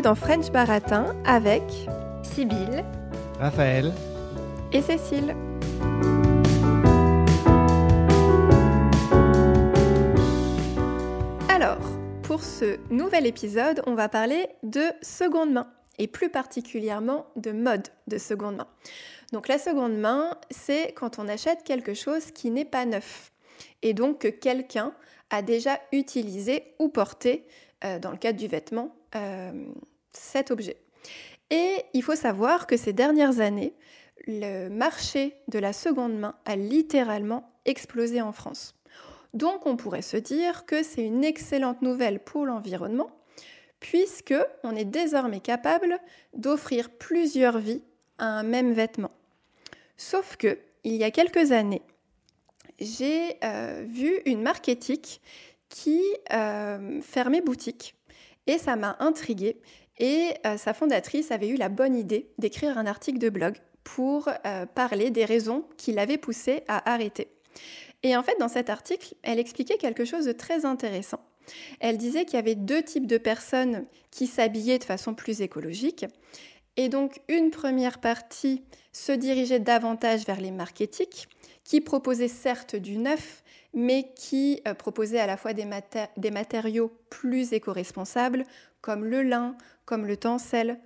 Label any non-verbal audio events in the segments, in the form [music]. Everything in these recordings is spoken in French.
bienvenue dans French Baratin avec Sibylle, Raphaël et Cécile. Alors, pour ce nouvel épisode, on va parler de seconde main et plus particulièrement de mode de seconde main. Donc la seconde main, c'est quand on achète quelque chose qui n'est pas neuf et donc que quelqu'un a déjà utilisé ou porté, euh, dans le cadre du vêtement, euh, cet objet. Et il faut savoir que ces dernières années, le marché de la seconde main a littéralement explosé en France. Donc on pourrait se dire que c'est une excellente nouvelle pour l'environnement, puisque on est désormais capable d'offrir plusieurs vies à un même vêtement. Sauf que, il y a quelques années, j'ai euh, vu une marketique qui euh, fermait boutique et ça m'a intriguée. Et euh, sa fondatrice avait eu la bonne idée d'écrire un article de blog pour parler des raisons qui l'avaient poussée à arrêter. Et en fait, dans cet article, elle expliquait quelque chose de très intéressant. Elle disait qu'il y avait deux types de personnes qui s'habillaient de façon plus écologique. Et donc, une première partie se dirigeait davantage vers les marketiques, qui proposaient certes du neuf, mais qui euh, proposaient à la fois des, des matériaux plus éco-responsables, comme le lin, comme le tencel,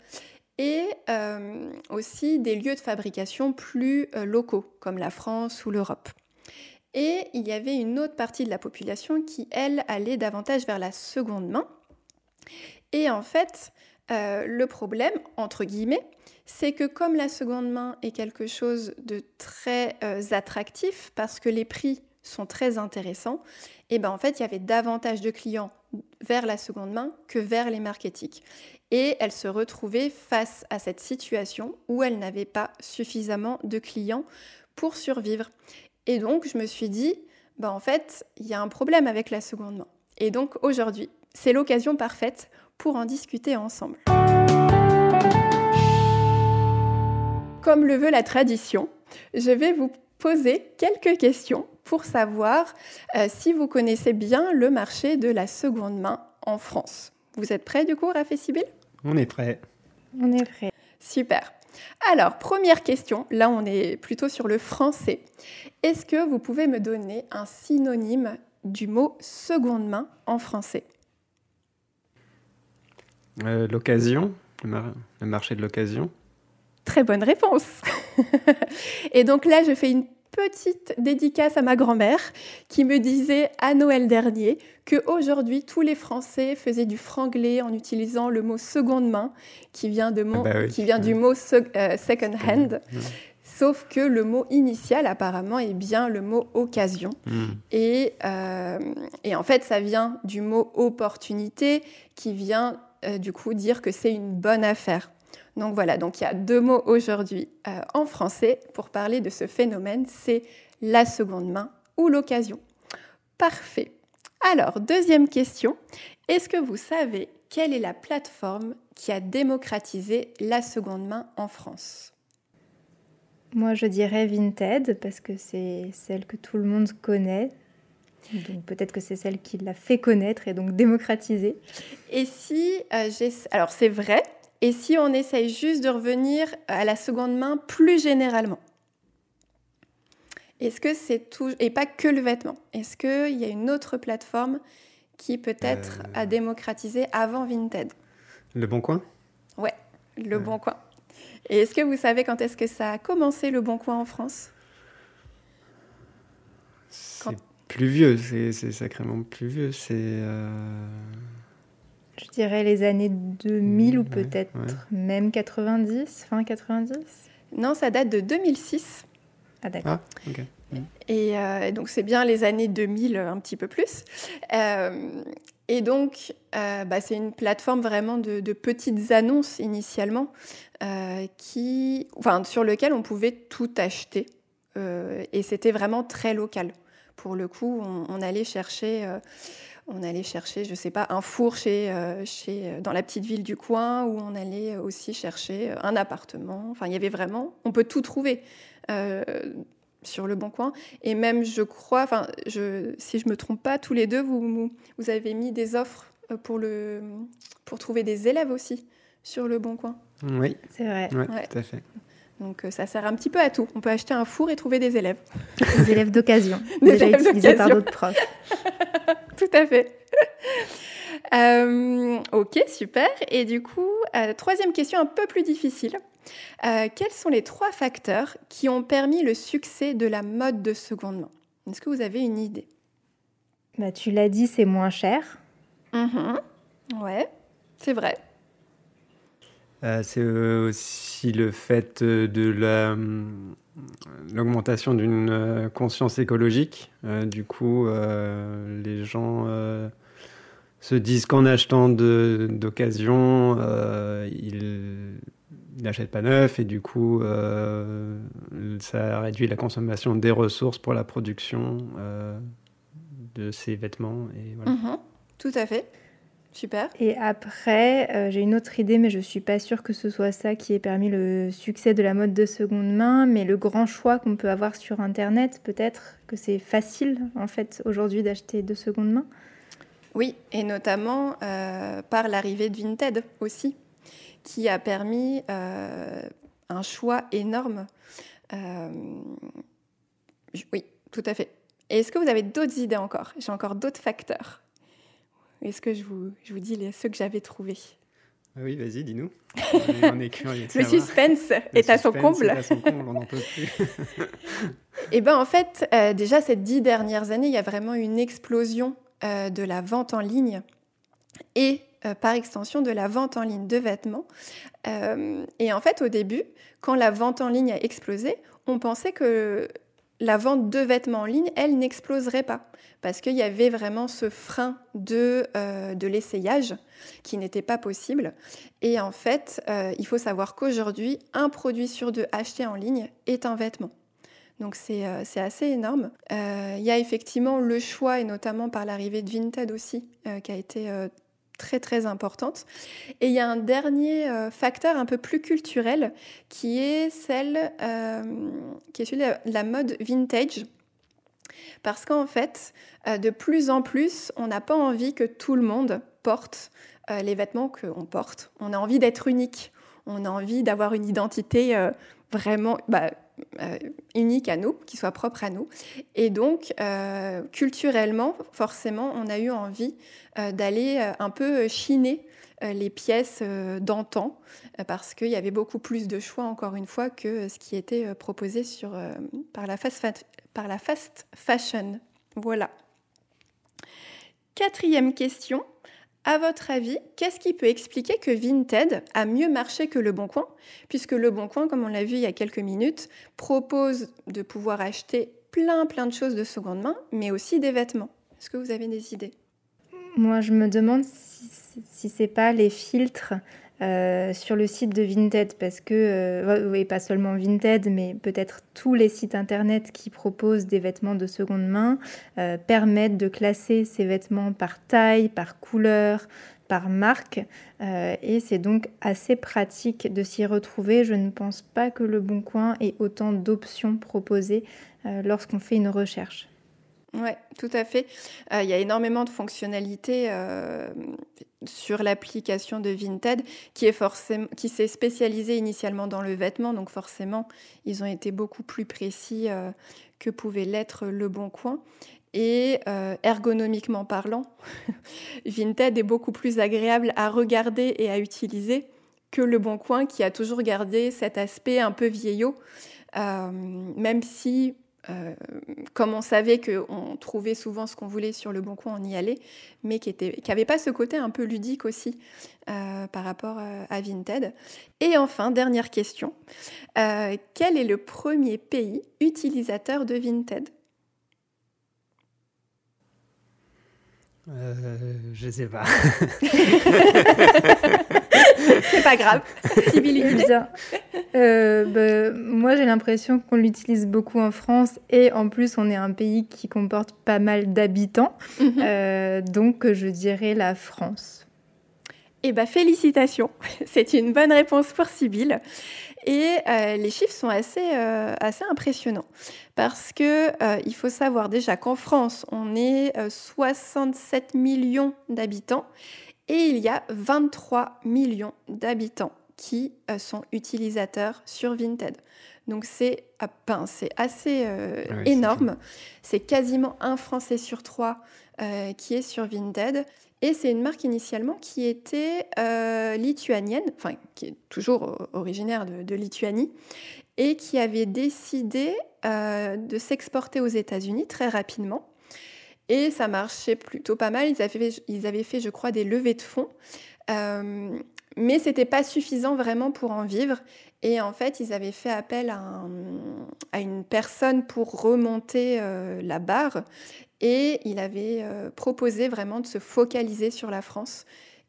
et euh, aussi des lieux de fabrication plus euh, locaux, comme la France ou l'Europe. Et il y avait une autre partie de la population qui, elle, allait davantage vers la seconde main. Et en fait, le problème, entre guillemets, c'est que comme la seconde main est quelque chose de très euh, attractif parce que les prix sont très intéressants, et eh ben en fait il y avait davantage de clients vers la seconde main que vers les marketiques. Et elle se retrouvait face à cette situation où elle n'avait pas suffisamment de clients pour survivre. Et donc je me suis dit, ben en fait il y a un problème avec la seconde main. Et donc aujourd'hui c'est l'occasion parfaite pour en discuter ensemble. Comme le veut la tradition, je vais vous poser quelques questions pour savoir euh, si vous connaissez bien le marché de la seconde main en France. Vous êtes prêts du coup, Raph et Sibyl On est prêts. On est prêts. Super. Alors, première question, là on est plutôt sur le français. Est-ce que vous pouvez me donner un synonyme du mot seconde main en français? Euh, L'occasion, le marché de l'occasion. Très bonne réponse. [laughs] et donc là, je fais une petite dédicace à ma grand-mère qui me disait à Noël dernier que aujourd'hui tous les Français faisaient du franglais en utilisant le mot seconde main qui vient, de mon, ah bah qui vient du mot euh, second hand. Sauf que le mot initial, apparemment, est bien le mot occasion. Hmm. Et, euh, et, en fait, ça vient du mot opportunité, qui vient euh, du coup dire que c'est une bonne affaire. Donc voilà, donc il y a deux mots aujourd'hui euh, en français pour parler de ce phénomène, c'est la seconde main ou l'occasion. Parfait. Alors, deuxième question, est-ce que vous savez quelle est la plateforme qui a démocratisé la seconde main en France? Moi, je dirais Vinted parce que c'est celle que tout le monde connaît. Donc peut-être que c'est celle qui l'a fait connaître et donc démocratiser. Et si euh, j'ai... Alors c'est vrai, et si on essaye juste de revenir à la seconde main plus généralement? Est-ce que c'est tout, et pas que le vêtement? Est-ce qu'il y a une autre plateforme qui peut-être euh. a démocratisé avant Vinted? Le Bon Coin? Ouais, Le Bon Coin. Et est-ce que vous savez quand est-ce que ça a commencé Le Bon Coin en France? C'est plus vieux, c'est sacrément plus vieux. C'est. Euh, je dirais les années 2000 ou peut-être même 90, fin 90 Non, ça date de 2006. Ah d'accord. Ah, et euh, donc c'est bien les années 2000 un petit peu plus. Euh, et donc euh, bah, c'est une plateforme vraiment de, petites annonces initialement, qui, enfin, sur lequel on pouvait tout acheter. et c'était vraiment très local. Pour le coup, on, on allait chercher on allait chercher, je ne sais pas, un four chez, euh, chez, euh, dans la petite ville du coin, où on allait aussi chercher euh, un appartement. Enfin, il y avait vraiment, on peut tout trouver sur le bon coin. Et même, je crois, enfin, je, si je me trompe pas, tous les deux, vous, vous avez mis des offres pour, le, pour trouver des élèves aussi sur le Bon Coin. Oui, C'est vrai. ouais, Ouais. tout à fait. Donc ça sert un petit peu à tout. On peut acheter un four et trouver des élèves. Des élèves d'occasion, [laughs] Des déjà élèves utilisés par d'autres profs. [laughs] [laughs] Tout à fait. Euh, ok, super. Et du coup, euh, troisième question un peu plus difficile. Euh, quels sont les trois facteurs qui ont permis le succès de la mode de seconde main? Est-ce que vous avez une idée? Bah, tu l'as dit, c'est moins cher. Mhm. Ouais, c'est vrai. Euh, c'est aussi le fait de la, hum, l'augmentation d'une euh, conscience écologique. Euh, du coup, euh, les gens se disent qu'en achetant d'occasion, ils n'achètent pas neuf et du coup, ça réduit la consommation des ressources pour la production de ces vêtements. Et voilà. Mhm. Tout à fait. Super. Et après, euh, j'ai une autre idée, mais je suis pas sûre que ce soit ça qui ait permis le succès de la mode de seconde main. Mais le grand choix qu'on peut avoir sur Internet, peut-être que c'est facile en fait aujourd'hui d'acheter de seconde main. Oui, et notamment euh, par l'arrivée de Vinted aussi, qui a permis euh, un choix énorme. Oui, tout à fait. Et est-ce que vous avez d'autres idées encore? J'ai encore d'autres facteurs. Est-ce que je vous, je vous dis les, ceux que j'avais trouvés? Ah oui, vas-y, dis-nous. [laughs] On est, curieux Le suspense Le est à son comble. est à son comble, on n'en peut plus. [laughs] Eh bien, en fait, euh, déjà, ces dix dernières années, il y a vraiment une explosion euh, de la vente en ligne et, euh, par extension, de la vente en ligne de vêtements. Et en fait, au début, quand la vente en ligne a explosé, on pensait que la vente de vêtements en ligne, elle, n'exploserait pas. Parce qu'il y avait vraiment ce frein de, euh, de l'essayage qui n'était pas possible. Et en fait, euh, il faut savoir qu'aujourd'hui, un produit sur deux acheté en ligne est un vêtement. Donc c'est euh, assez énorme. Il y a effectivement le choix, et notamment par l'arrivée de Vinted aussi, qui a été très très importante. Et il y a un dernier euh, facteur un peu plus culturel, qui est celle, euh, qui est celui de la- mode vintage. Parce qu'en fait, euh, de plus en plus, on n'a pas envie que tout le monde porte les vêtements qu'on porte. On a envie d'être unique. On a envie d'avoir une identité vraiment bah, unique à nous, qui soit propre à nous. Et donc, euh, culturellement, forcément, on a eu envie euh, d'aller euh, un peu chiner les pièces d'antan, parce qu'il y avait beaucoup plus de choix, encore une fois, que ce qui était proposé par la fast fashion. Voilà. Quatrième question. À votre avis, qu'est-ce qui peut expliquer que Vinted a mieux marché que Le Bon Puisque Le Bon comme on l'a vu il y a quelques minutes, propose de pouvoir acheter plein plein de choses de seconde main, mais aussi des vêtements. Est-ce que vous avez des idées? Moi, je me demande si, si c'est pas les filtres euh, sur le site de Vinted, parce que, euh, oui, pas seulement Vinted, mais peut-être tous les sites internet qui proposent des vêtements de seconde main euh, permettent de classer ces vêtements par taille, par couleur, par marque, euh, et c'est donc assez pratique de s'y retrouver. Je ne pense pas que le Bon Coin ait autant d'options proposées lorsqu'on fait une recherche. Oui, tout à fait. Euh, il y a énormément de fonctionnalités euh, sur l'application de Vinted qui s'est spécialisée initialement dans le vêtement, donc forcément, ils ont été beaucoup plus précis euh, que pouvait l'être Le Bon Coin. Et ergonomiquement parlant, [laughs] Vinted est beaucoup plus agréable à regarder et à utiliser que Le Bon Coin qui a toujours gardé cet aspect un peu vieillot, même si euh, comme on savait qu'on trouvait souvent ce qu'on voulait sur le bon coin, on y allait, mais qui n'avait pas ce côté un peu ludique aussi euh, par rapport euh, à Vinted. Et enfin, dernière question, euh, quel est le premier pays utilisateur de Vinted? Euh, je sais pas. [laughs] [laughs] C'est pas grave. Bien, euh, bah, moi j'ai l'impression qu'on l'utilise beaucoup en France et en plus on est un pays qui comporte pas mal d'habitants, Mhm. Euh, donc je dirais la France. Eh bien, félicitations, [laughs] c'est une bonne réponse pour Sybille. Et euh, les chiffres sont assez, euh, assez impressionnants parce que euh, il faut savoir déjà qu'en France, on est 67 millions d'habitants et il y a 23 millions d'habitants qui sont utilisateurs sur Vinted. Donc c'est ah, c'est assez ah énorme. C'est quasiment un Français sur trois qui est sur Vinted. Et c'est une marque initialement qui était euh, lituanienne, enfin qui est toujours originaire de, Lituanie, et qui avait décidé euh, de s'exporter aux États-Unis très rapidement. Et ça marchait plutôt pas mal. Ils avaient, fait, ils avaient fait, je crois, des levées de fonds. Euh, mais c'était pas suffisant vraiment pour en vivre. Et en fait, ils avaient fait appel à, une personne pour remonter euh, la barre. Et il avait euh, proposé vraiment de se focaliser sur la France.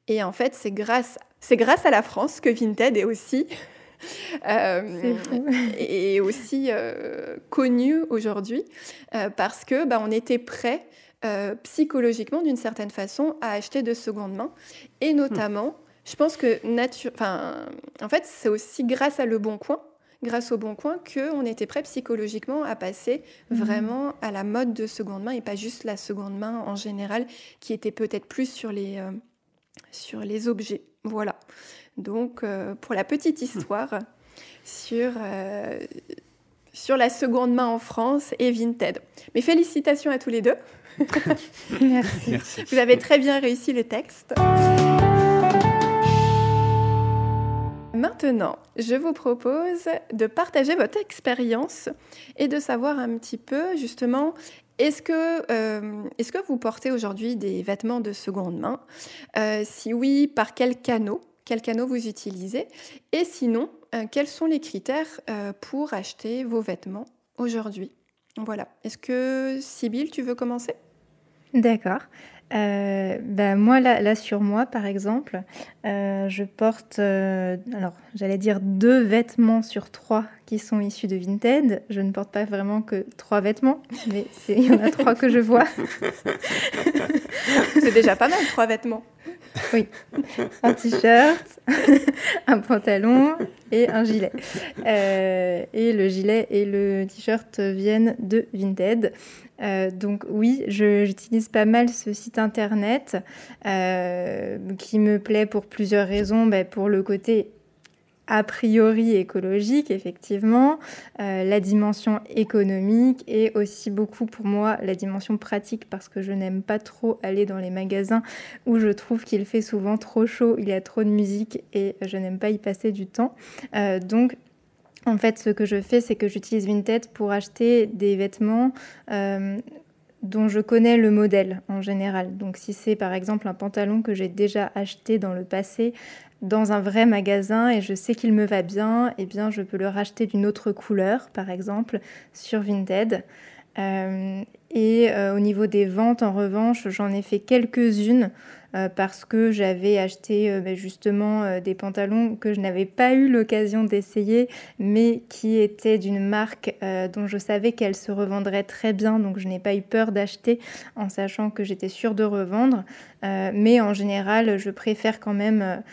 Et en fait, c'est grâce, c'est grâce à la France que Vinted est aussi, [laughs] euh, est aussi connu aujourd'hui. parce que bah, on était prêt psychologiquement, d'une certaine façon, à acheter de seconde main. Et notamment je pense que nature, enfin, en fait, c'est aussi grâce à Le Bon Coin, grâce au Bon Coin, qu'on était prêt psychologiquement à passer mhm. vraiment à la mode de seconde main et pas juste la seconde main en général, qui était peut-être plus sur les, euh, sur les objets. Voilà. Donc, euh, pour la petite histoire sur, euh, sur la seconde main en France et Vinted. Mais félicitations à tous les deux. Merci. Vous avez très bien réussi le texte. Maintenant, je vous propose de partager votre expérience et de savoir un petit peu justement est-ce que, euh, est que vous portez aujourd'hui des vêtements de seconde main? Euh, Si oui, par quel canot? Quel canot vous utilisez? Et sinon, euh, quels sont les critères pour acheter vos vêtements aujourd'hui? Voilà. Est-ce que, Sybille, tu veux commencer? D'accord. Euh, ben moi, là, sur moi, par exemple, euh, je porte, euh, alors j'allais dire deux vêtements sur trois qui sont issus de Vinted. Je ne porte pas vraiment que trois vêtements, mais il y en a trois que je vois. [laughs] C'est déjà pas mal, trois vêtements. Oui, un t-shirt, [laughs] un pantalon et un gilet. et le gilet et le t-shirt viennent de Vinted. Euh, donc oui, j'utilise pas mal ce site internet euh, qui me plaît pour plusieurs raisons. Ben, pour le côté a priori écologique, effectivement, euh, la dimension économique et aussi beaucoup pour moi la dimension pratique parce que je n'aime pas trop aller dans les magasins où je trouve qu'il fait souvent trop chaud, il y a trop de musique et je n'aime pas y passer du temps. donc en fait, ce que je fais, c'est que j'utilise Vinted pour acheter des vêtements euh, dont je connais le modèle en général. Donc si c'est par exemple un pantalon que j'ai déjà acheté dans le passé dans un vrai magasin et je sais qu'il me va bien, eh bien je peux le racheter d'une autre couleur, par exemple, sur Vinted. Euh, et euh, au niveau des ventes, en revanche, j'en ai fait quelques-unes euh, parce que j'avais acheté ben, justement des pantalons que je n'avais pas eu l'occasion d'essayer, mais qui étaient d'une marque dont je savais qu'elle se revendrait très bien, donc je n'ai pas eu peur d'acheter en sachant que j'étais sûre de revendre. mais en général, je préfère quand même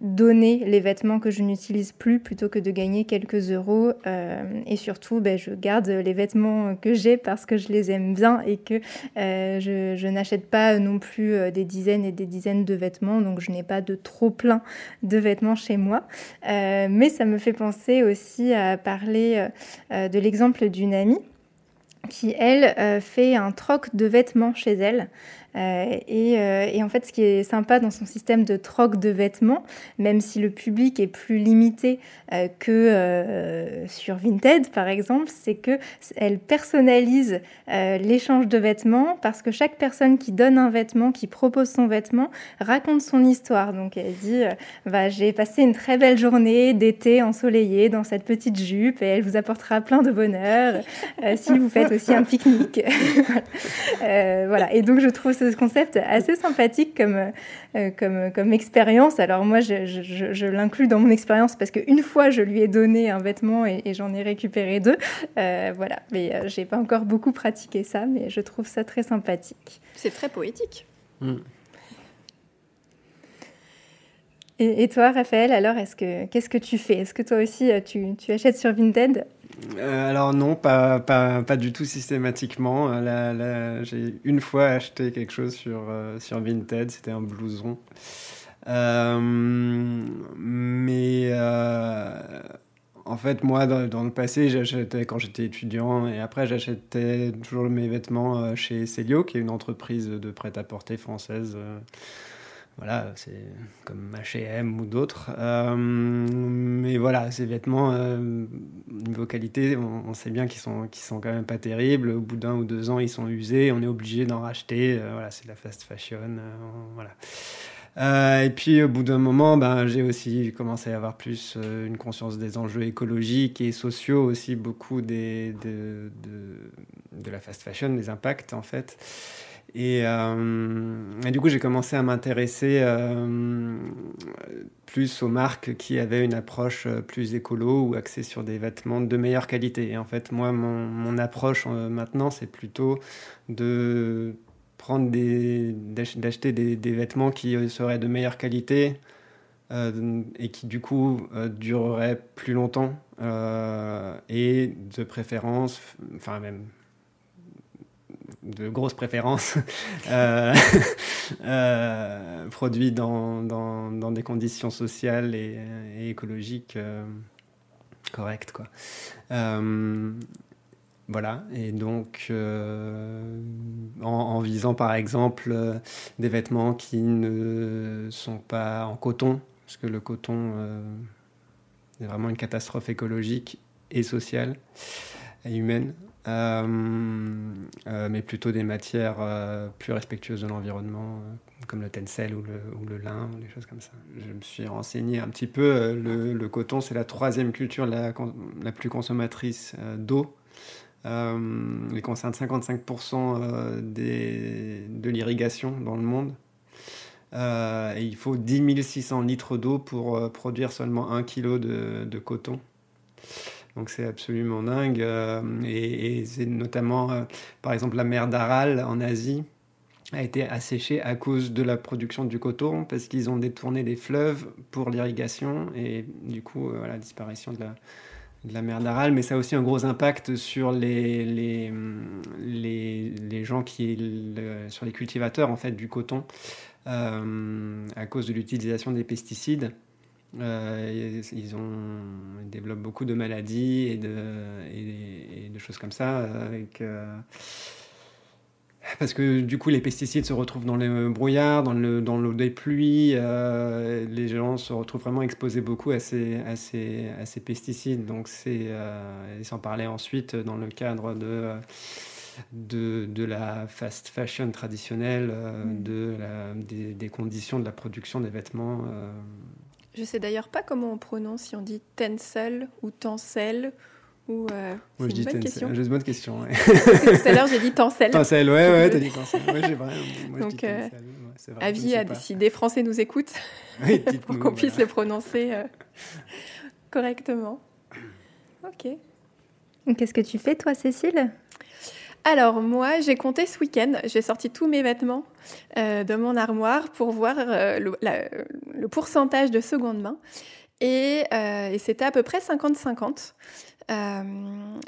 donner les vêtements que je n'utilise plus plutôt que de gagner quelques euros. Euh, et surtout, ben, je garde les vêtements que j'ai parce que je les aime bien et que euh, je, n'achète pas non plus euh, des dizaines et des dizaines de vêtements. Donc je n'ai pas de trop plein de vêtements chez moi. mais ça me fait penser aussi à parler de l'exemple d'une amie qui, elle, fait un troc de vêtements chez elle. Euh, euh, et, en fait, ce qui est sympa dans son système de troc de vêtements, même si le public est plus limité euh, que sur Vinted, par exemple, c'est que elle personnalise l'échange de vêtements parce que chaque personne qui donne un vêtement, qui propose son vêtement, raconte son histoire. Donc, elle dit bah, J'ai passé une très belle journée d'été ensoleillée dans cette petite jupe et elle vous apportera plein de bonheur si vous faites aussi un pique-nique. [laughs] voilà. Et donc, je trouve ce concept assez sympathique comme, euh, comme, comme expérience. Alors moi, je, je, l'inclus dans mon expérience parce qu'une fois, je lui ai donné un vêtement et, j'en ai récupéré deux. Euh, voilà, mais euh, j'ai pas encore beaucoup pratiqué ça, mais je trouve ça très sympathique. C'est très poétique. Hmm. Et, toi, Raphaël, alors, est-ce que, qu'est-ce que tu fais? Est-ce que toi aussi, tu, tu achètes sur Vinted? Euh, alors non, pas, pas, pas, du tout systématiquement. Là, j'ai une fois acheté quelque chose sur, sur Vinted, c'était un blouson. mais en fait, moi, dans, le passé, j'achetais quand j'étais étudiant et après, j'achetais toujours mes vêtements chez Célio, qui est une entreprise de prêt-à-porter française. Voilà, c'est comme H&M ou d'autres. Euh, mais voilà, ces vêtements, euh, niveau qualité, on, sait bien qu'ils sont, qu'ils sont quand même pas terribles. Au bout d'un ou deux ans, ils sont usés, on est obligé d'en racheter. Euh, voilà, c'est de la fast fashion. voilà. et puis au bout d'un moment, ben, j'ai aussi commencé à avoir plus une conscience des enjeux écologiques et sociaux, aussi beaucoup de, de, de la fast fashion, des impacts en fait. Euh, et, du coup, j'ai commencé à m'intéresser euh, plus aux marques qui avaient une approche euh, plus écolo ou axée sur des vêtements de meilleure qualité. Et en fait, moi, mon, approche maintenant, c'est plutôt de prendre des, d'acheter des, des, vêtements qui seraient de meilleure qualité et qui du coup dureraient plus longtemps et de préférence, enfin même de grosses préférences [laughs] euh, [laughs] euh, produits dans, des conditions sociales et, écologiques euh, correctes. Quoi. voilà, et donc en, visant par exemple des vêtements qui ne sont pas en coton, parce que le coton est vraiment une catastrophe écologique et sociale et humaine. Euh, euh, mais plutôt des matières euh, plus respectueuses de l'environnement, comme le tencel ou le, lin, des choses comme ça. Je me suis renseigné un petit peu. Le, coton, c'est la troisième culture la, plus consommatrice d'eau. il concerne 55% des, de l'irrigation dans le monde. et il faut 10 600 litres d'eau pour produire seulement 1 kg de coton. Donc c'est absolument dingue. Euh, et, notamment, euh, par exemple, la mer d'Aral en Asie a été asséchée à cause de la production du coton, parce qu'ils ont détourné des fleuves pour l'irrigation, et du coup, euh, la disparition de la, mer d'Aral, mais ça a aussi un gros impact sur les gens qui, sur les cultivateurs en fait du coton, à cause de l'utilisation des pesticides. Euh, ils, ont, développent beaucoup de maladies et de, et, de choses comme ça. Avec, euh, parce que du coup, les pesticides se retrouvent dans les brouillards, dans l'eau dans des pluies. Euh, les gens se retrouvent vraiment exposés beaucoup à ces, à ces, à ces pesticides. Donc, c'est, ils s'en parlaient ensuite dans le cadre de. De, de, la fast fashion traditionnelle, mm. de la, des, des, conditions de la production des vêtements je sais d'ailleurs pas comment on prononce, si on dit tencel ou tencel. Ou, euh, Moi, je dis bonne question. Une bonne question. [laughs] tout à l'heure, j'ai dit tencel. Tencel, ouais, ouais, t'as dit tencel. Ouais, j'ai vrai. Moi, Donc, je dis euh, vrai, avis à si des Français nous écoutent, [laughs] pour qu'on puisse le prononcer euh, correctement. Ok. Qu'est-ce que tu fais, toi, Cécile? Alors moi, j'ai compté ce week-end, j'ai sorti tous mes vêtements euh, de mon armoire pour voir euh, le, pourcentage de seconde main. Et, euh, c'était à peu près 50-50.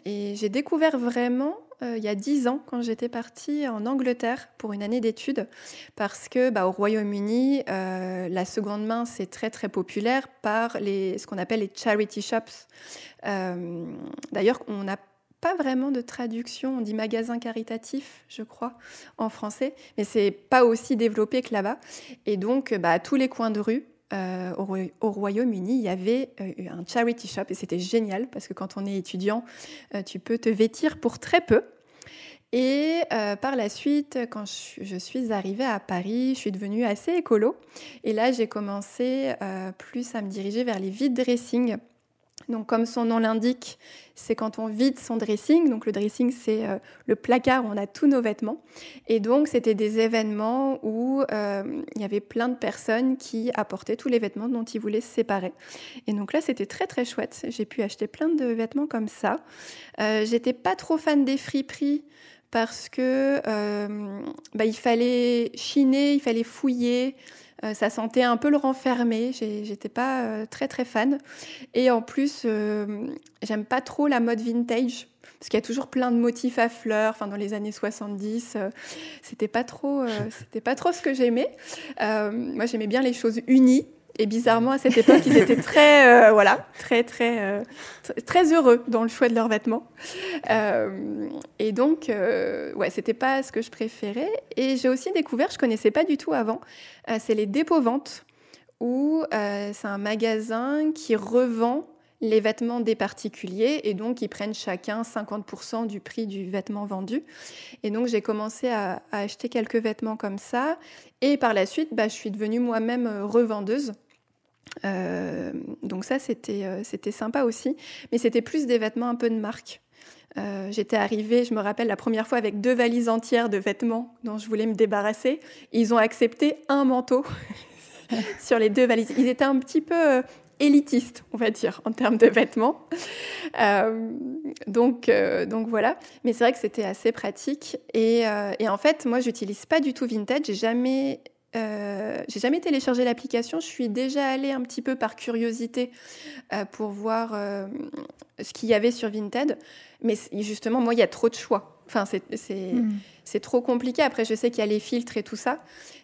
et j'ai découvert vraiment il y a 10 ans quand j'étais partie en Angleterre pour une année d'études parce que bah, au Royaume-Uni, la seconde main c'est très très populaire par les, ce qu'on appelle les charity shops. D'ailleurs, on a pas vraiment de traduction, on dit magasin caritatif, je crois, en français, mais c'est pas aussi développé que là-bas. Et donc, bah, à tous les coins de rue, euh, au, Royaume-Uni, il y avait euh, un charity shop et c'était génial parce que quand on est étudiant, euh, tu peux te vêtir pour très peu. Et par la suite, quand je, suis arrivée à Paris, je suis devenue assez écolo. Et là, j'ai commencé plus à me diriger vers les vide dressing donc, comme son nom l'indique, c'est quand on vide son dressing. Donc, le dressing, c'est euh, le placard où on a tous nos vêtements. Et donc, c'était des événements où euh, il y avait plein de personnes qui apportaient tous les vêtements dont ils voulaient se séparer. Et donc là, c'était très très chouette. J'ai pu acheter plein de vêtements comme ça. Euh, J'étais pas trop fan des friperies parce que bah, il fallait chiner, il fallait fouiller. Ça sentait un peu le renfermé. J'étais pas très très fan. Et en plus, j'aime pas trop la mode vintage parce qu'il y a toujours plein de motifs à fleurs. Enfin, dans les années 70, c'était pas trop, [laughs] c'était pas trop ce que j'aimais. moi, j'aimais bien les choses unies. Et bizarrement, à cette époque, ils étaient très, euh, voilà, très, très, euh, très heureux dans le choix de leurs vêtements. Euh, et donc, ouais, c'était pas ce que je préférais. Et j'ai aussi découvert, je connaissais pas du tout avant, c'est les dépôts ventes, où c'est un magasin qui revend les vêtements des particuliers et donc ils prennent chacun 50% du prix du vêtement vendu. Et donc j'ai commencé à, acheter quelques vêtements comme ça et par la suite bah, je suis devenue moi-même revendeuse. Euh, donc ça c'était euh, c'était sympa aussi, mais c'était plus des vêtements un peu de marque. Euh, j'étais arrivée, je me rappelle la première fois avec deux valises entières de vêtements dont je voulais me débarrasser. Ils ont accepté un manteau [laughs] sur les deux valises. Ils étaient un petit peu élitiste, on va dire, en termes de vêtements. Euh, donc, euh, donc voilà. Mais c'est vrai que c'était assez pratique. Et, euh, et en fait, moi, j'utilise pas du tout Vinted. J'ai jamais j'ai jamais téléchargé l'application, je suis déjà allée un petit peu par curiosité pour voir ce qu'il y avait sur Vinted. Mais justement, moi, il y a trop de choix. Enfin, c'est hmm. trop compliqué. Après, je sais qu'il y a les filtres et tout ça.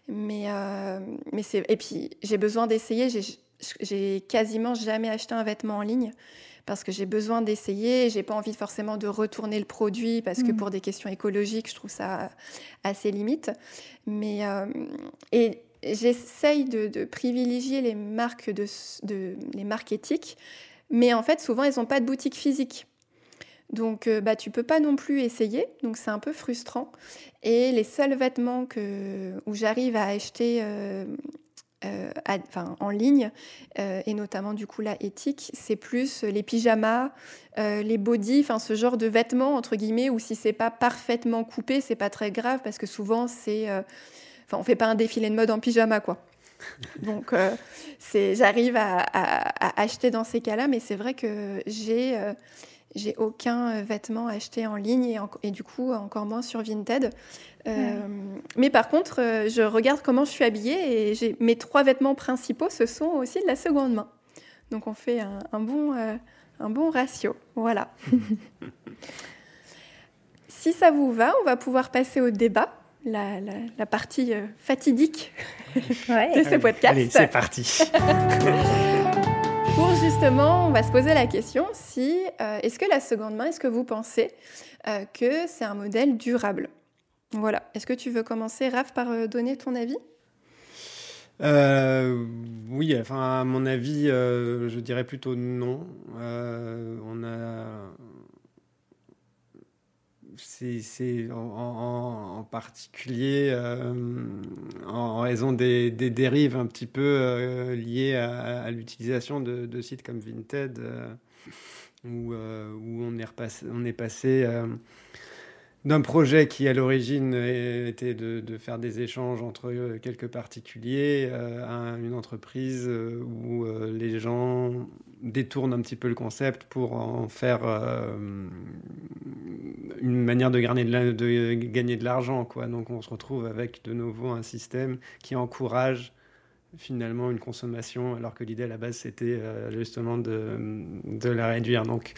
Mais, mais c'est... Et puis, j'ai besoin d'essayer j'ai quasiment jamais acheté un vêtement en ligne parce que j'ai besoin d'essayer, j'ai pas envie forcément de retourner le produit parce que mm. pour des questions écologiques, je trouve ça assez limite. Mais euh, et j'essaye de, privilégier les marques de, les marques éthiques, mais en fait souvent elles n'ont pas de boutique physique. Donc, euh, bah, tu peux pas non plus essayer, donc c'est un peu frustrant. Et les seuls vêtements que, où j'arrive à acheter euh, euh, en ligne, euh, et notamment du coup la éthique, c'est plus les pyjamas, euh, les bodys, enfin ce genre de vêtements entre guillemets, où si c'est pas parfaitement coupé, c'est pas très grave parce que souvent c'est, enfin on fait pas un défilé de mode en pyjama quoi. [laughs] Donc c'est, j'arrive à, acheter dans ces cas-là, mais c'est vrai que j'ai j'ai aucun vêtement acheté en ligne et, et, du coup encore moins sur Vinted. Euh, mais par contre, euh, je regarde comment je suis habillée et mes trois vêtements principaux, ce sont aussi de la seconde main. Donc on fait un, bon, euh, un bon ratio. Voilà. [laughs] si ça vous va, on va pouvoir passer au débat, la, la, partie fatidique [laughs] de ce podcast. Allez, c'est parti. [laughs] Pour justement, on va se poser la question si est-ce que la seconde main, est-ce que vous pensez que c'est un modèle durable? Voilà. Est-ce que tu veux commencer, Raph, par euh, donner ton avis? Euh, oui, enfin, à mon avis, euh, je dirais plutôt non. on a. C'est en, particulier en, raison des, dérives un petit peu liées à, l'utilisation de, sites comme Vinted, où, où, on, est repassé, on est passé d'un projet qui à l'origine était de, faire des échanges entre euh, quelques particuliers euh, à une entreprise euh, où les gens détournent un petit peu le concept pour en faire une manière de gagner de, de gagner de l'argent. Quoi. Donc on se retrouve avec de nouveau un système qui encourage finalement une consommation alors que l'idée à la base c'était justement de, de, la réduire. Donc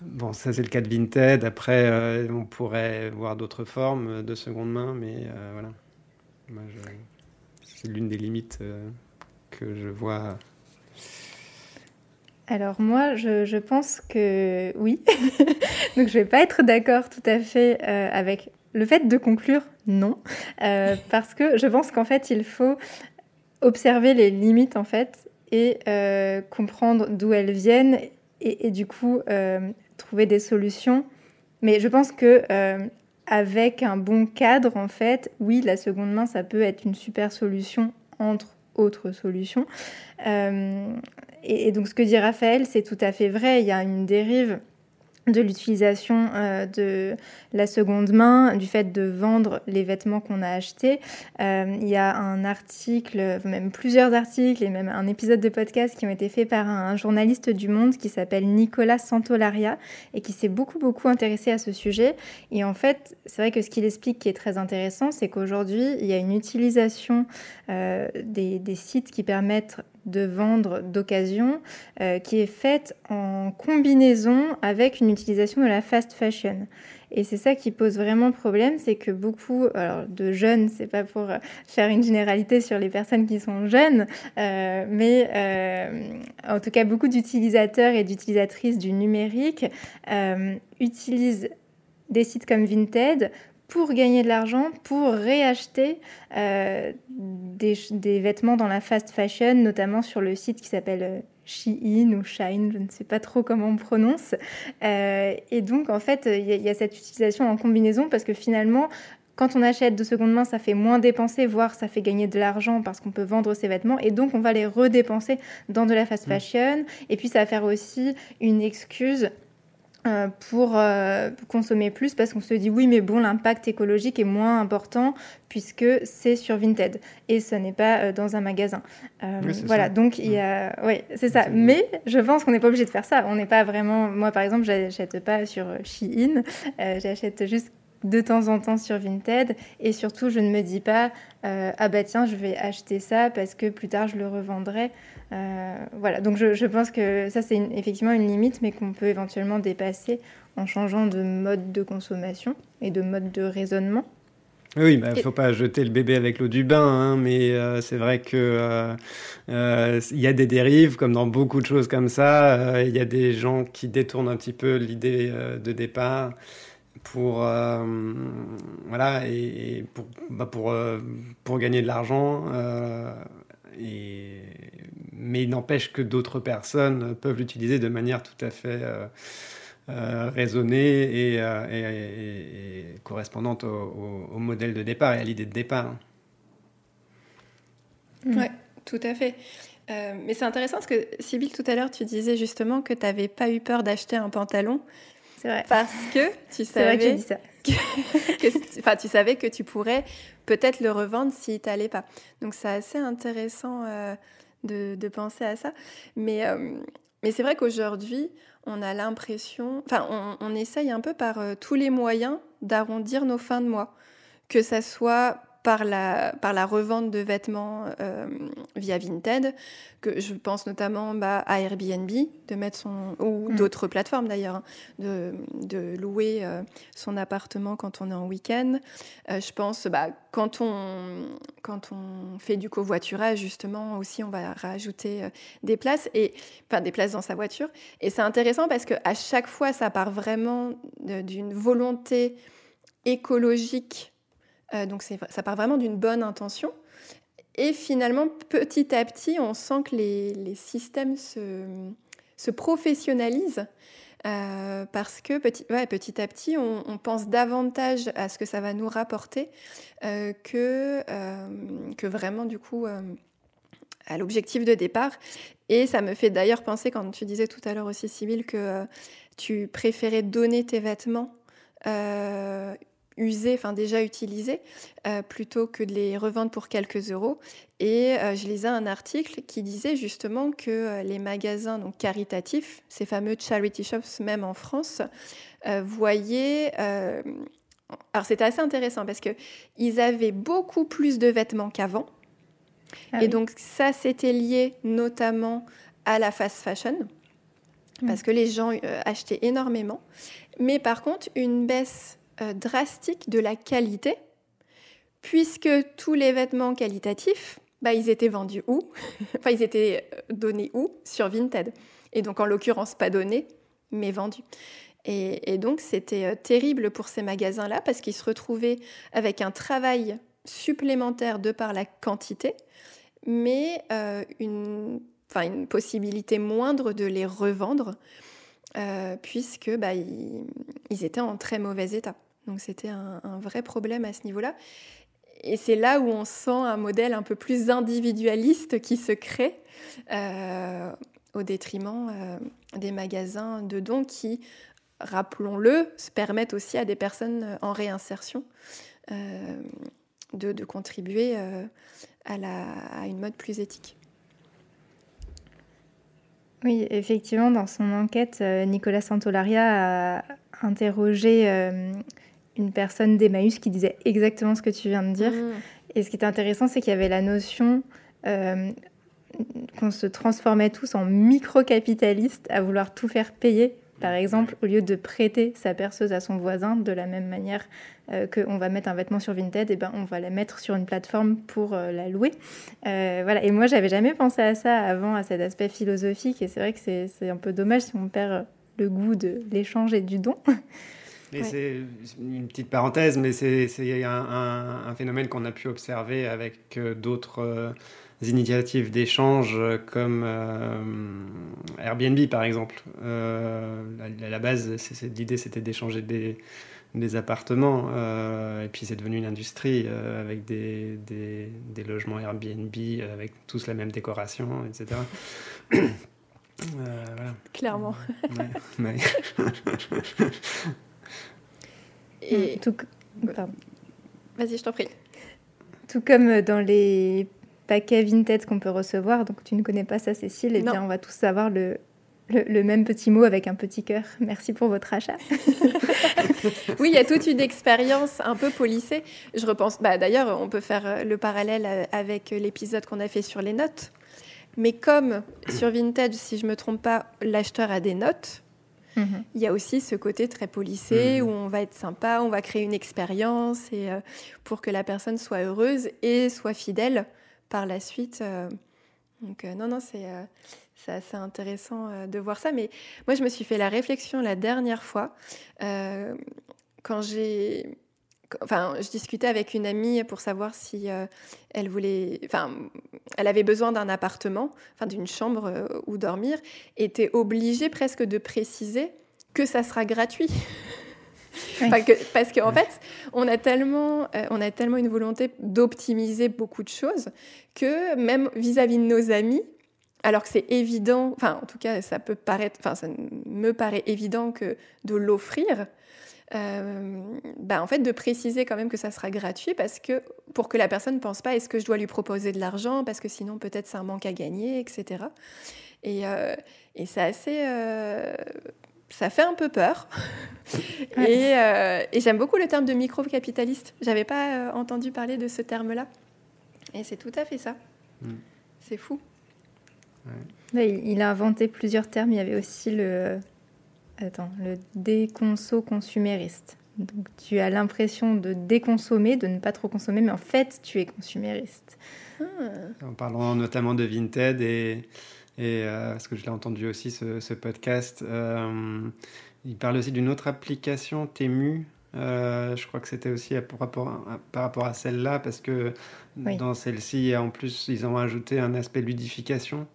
Bon, ça c'est le cas de Vinted. Après, euh, on pourrait voir d'autres formes de seconde main, mais euh, voilà. C'est l'une des limites euh, que je vois. Alors moi, je, pense que oui. [laughs] Donc je vais pas être d'accord tout à fait avec le fait de conclure non, parce que je pense qu'en fait, il faut observer les limites en fait et comprendre d'où elles viennent et, du coup trouver des solutions. Mais je pense que euh, avec un bon cadre, en fait, oui, la seconde main, ça peut être une super solution entre autres solutions. Euh, et, donc, ce que dit Raphaël, c'est tout à fait vrai. Il y a une dérive de l'utilisation euh, de la seconde main, du fait de vendre les vêtements qu'on a achetés. Euh, il y a un article, même plusieurs articles et même un épisode de podcast qui ont été faits par un, journaliste du Monde qui s'appelle Nicolas Santolaria et qui s'est beaucoup beaucoup intéressé à ce sujet. Et en fait, c'est vrai que ce qu'il explique qui est très intéressant, c'est qu'aujourd'hui, il y a une utilisation euh, des, des sites qui permettent de vendre d'occasion euh, qui est faite en combinaison avec une utilisation de la fast fashion. Et c'est ça qui pose vraiment problème, c'est que beaucoup alors de jeunes, c'est pas pour faire une généralité sur les personnes qui sont jeunes, euh, mais euh, en tout cas beaucoup d'utilisateurs et d'utilisatrices du numérique utilisent des sites comme Vinted pour gagner de l'argent, pour réacheter euh, des, vêtements dans la fast fashion, notamment sur le site qui s'appelle euh, Shein ou Shine, je ne sais pas trop comment on prononce. Euh, et donc, en fait, il y, a cette utilisation en combinaison parce que finalement, quand on achète de seconde main, ça fait moins dépenser, voire ça fait gagner de l'argent parce qu'on peut vendre ses vêtements. Et donc, on va les redépenser dans de la fast mmh. fashion. Et puis, ça va faire aussi une excuse pour euh, consommer plus parce qu'on se dit oui mais bon l'impact écologique est moins important puisque c'est sur Vinted et ce n'est pas euh, dans un magasin. voilà donc il y a oui c'est ça. Mais je pense qu'on n'est pas obligé de faire ça. On n'est pas vraiment moi par exemple j'achète pas sur Shein. J'achète juste de temps en temps sur Vinted et surtout je ne me dis pas ah bah tiens je vais acheter ça parce que plus tard je le revendrai euh, voilà, donc je, pense que ça c'est effectivement une limite, mais qu'on peut éventuellement dépasser en changeant de mode de consommation et de mode de raisonnement. Oui, il bah, ne faut pas jeter le bébé avec l'eau du bain, hein, mais euh, c'est vrai que euh, il y a des dérives, comme dans beaucoup de choses comme ça. Il y a des gens qui détournent un petit peu l'idée de départ pour voilà et, pour bah, pour pour gagner de l'argent et mais il n'empêche que d'autres personnes peuvent l'utiliser de manière tout à fait euh, euh, raisonnée euh, et, correspondante au, modèle de départ et à l'idée de départ. Oui, tout à fait. mais c'est intéressant parce que, Sybille, tout à l'heure, tu disais justement que tu n'avais pas eu peur d'acheter un pantalon. C'est vrai. Parce que tu savais. Vrai que ça. [laughs] tu savais que tu pourrais peut-être le revendre si tu pas. Donc, c'est assez intéressant de, penser à ça. Mais, euh, mais c'est vrai qu'aujourd'hui, on a l'impression, enfin, on, essaye un peu par euh, tous les moyens d'arrondir nos fins de mois. Que ça soit par la, par la revente de vêtements euh, via Vinted, que je pense notamment bah, à Airbnb, de mettre son, ou mm. d'autres plateformes d'ailleurs, hein, de, de, louer euh, son appartement quand on est en week-end. Euh, je pense bah, quand, on, quand on fait du covoiturage, justement, aussi, on va rajouter des places, et, enfin des places dans sa voiture. Et c'est intéressant parce qu'à chaque fois, ça part vraiment d'une volonté écologique euh, donc ça part vraiment d'une bonne intention. Et finalement, petit à petit, on sent que les, systèmes se, professionnalisent. Euh, parce que petit, petit à petit, on, pense davantage à ce que ça va nous rapporter euh, que, que vraiment, du coup, à l'objectif de départ. Et ça me fait d'ailleurs penser, quand tu disais tout à l'heure aussi, Sybille, que tu préférais donner tes vêtements usés, enfin déjà utilisés, euh, plutôt que de les revendre pour quelques euros. Et euh, je lisais un article qui disait justement que euh, les magasins donc caritatifs, ces fameux charity shops même en France, voyaient... alors c'était assez intéressant parce que ils avaient beaucoup plus de vêtements qu'avant. Ah et donc ça, c'était lié notamment à la fast fashion parce que les gens achetaient énormément. Mais par contre, une baisse euh, drastique de la qualité, puisque tous les vêtements qualitatifs, bah, ils étaient vendus où [laughs] Enfin, ils étaient euh, donnés où Sur Vinted. Et donc, en l'occurrence, pas donnés, mais vendus. Et, donc, c'était euh, terrible pour ces magasins-là, parce qu'ils se retrouvaient avec un travail supplémentaire de par la quantité, mais une, une possibilité moindre de les revendre, puisque bah, ils étaient en très mauvais état. Donc c'était un, vrai problème à ce niveau-là. Et c'est là où on sent un modèle un peu plus individualiste qui se crée euh, au détriment euh, des magasins de dons qui rappelons-le, se permettent aussi à des personnes en réinsertion de, contribuer à une mode plus éthique. Oui, effectivement, dans son enquête, Nicolas Santolaria a interrogé une personne d'Emmaüs qui disait exactement ce que tu viens de dire. Mmh. Et ce qui est intéressant, c'est qu'il y avait la notion euh, qu'on se transformait tous en micro-capitalistes à vouloir tout faire payer. Par exemple, au lieu de prêter sa perceuse à son voisin, de la même manière euh, qu'on va mettre un vêtement sur Vinted, et eh ben, on va la mettre sur une plateforme pour euh, la louer. voilà. Et moi, j'avais jamais pensé à ça avant, à cet aspect philosophique. Et c'est vrai que c'est un peu dommage si on perd le goût de l'échange et du don. C'est une petite parenthèse, mais c'est un, phénomène qu'on a pu observer avec euh, d'autres euh, initiatives d'échange comme euh, Airbnb par exemple. à la base, l'idée c'était d'échanger des, des, appartements et puis c'est devenu une industrie avec des, des, des, logements Airbnb avec tous la même décoration, etc. [coughs] Clairement. Ouais, [laughs] [laughs] Et... Tout... Vas-y, je t'en prie. Tout comme dans les paquets Vinted qu'on peut recevoir, donc tu ne connais pas ça, Cécile, et eh bien on va tous avoir le, le, même petit mot avec un petit cœur. Merci pour votre achat. [laughs] oui, il y a toute une expérience un peu polissée. Je repense, bah, d'ailleurs, on peut faire le parallèle avec l'épisode qu'on a fait sur les notes. Mais comme sur Vinted, si je me trompe pas, l'acheteur a des notes, Mhm. Il y a aussi ce côté très polissé mhm. où on va être sympa, on va créer une expérience et euh, pour que la personne soit heureuse et soit fidèle par la suite. Euh. donc euh, non, non, c'est c'est assez intéressant de voir ça. Mais moi, je me suis fait la réflexion la dernière fois quand j'ai enfin, je discutais avec une amie pour savoir si euh, elle voulait, enfin, elle avait besoin d'un appartement, enfin, d'une chambre euh, où dormir, était obligée presque de préciser que ça sera gratuit. [laughs] parce qu'en en fait, on a tellement, euh, on a tellement une volonté d'optimiser beaucoup de choses que même vis-à-vis -vis de nos amis, alors que c'est évident, enfin, en tout cas, ça peut paraître, enfin, ça me paraît évident que de l'offrir, euh, bah, en fait, de préciser quand même que ça sera gratuit parce que pour que la personne ne pense pas est-ce que je dois lui proposer de l'argent parce que sinon peut-être c'est un manque à gagner, etc. Et, euh, et c'est assez. Euh, ça fait un peu peur. [laughs] et, et j'aime beaucoup le terme de micro-capitaliste. J'avais pas entendu parler de ce terme-là. Et c'est tout à fait ça. Mm. C'est fou. il a inventé plusieurs termes. Il y avait aussi le Attends, le déconso consumériste. Donc tu as l'impression de déconsommer, de ne pas trop consommer, mais en fait tu es consumériste. Ah. En parlant notamment de Vinted et, et euh, parce que je l'ai entendu aussi ce, podcast, euh, il parle aussi d'une autre application, Temu. Euh, je crois que c'était aussi par rapport à, par rapport à celle-là parce que dans celle-ci, en plus, ils ont ajouté un aspect ludification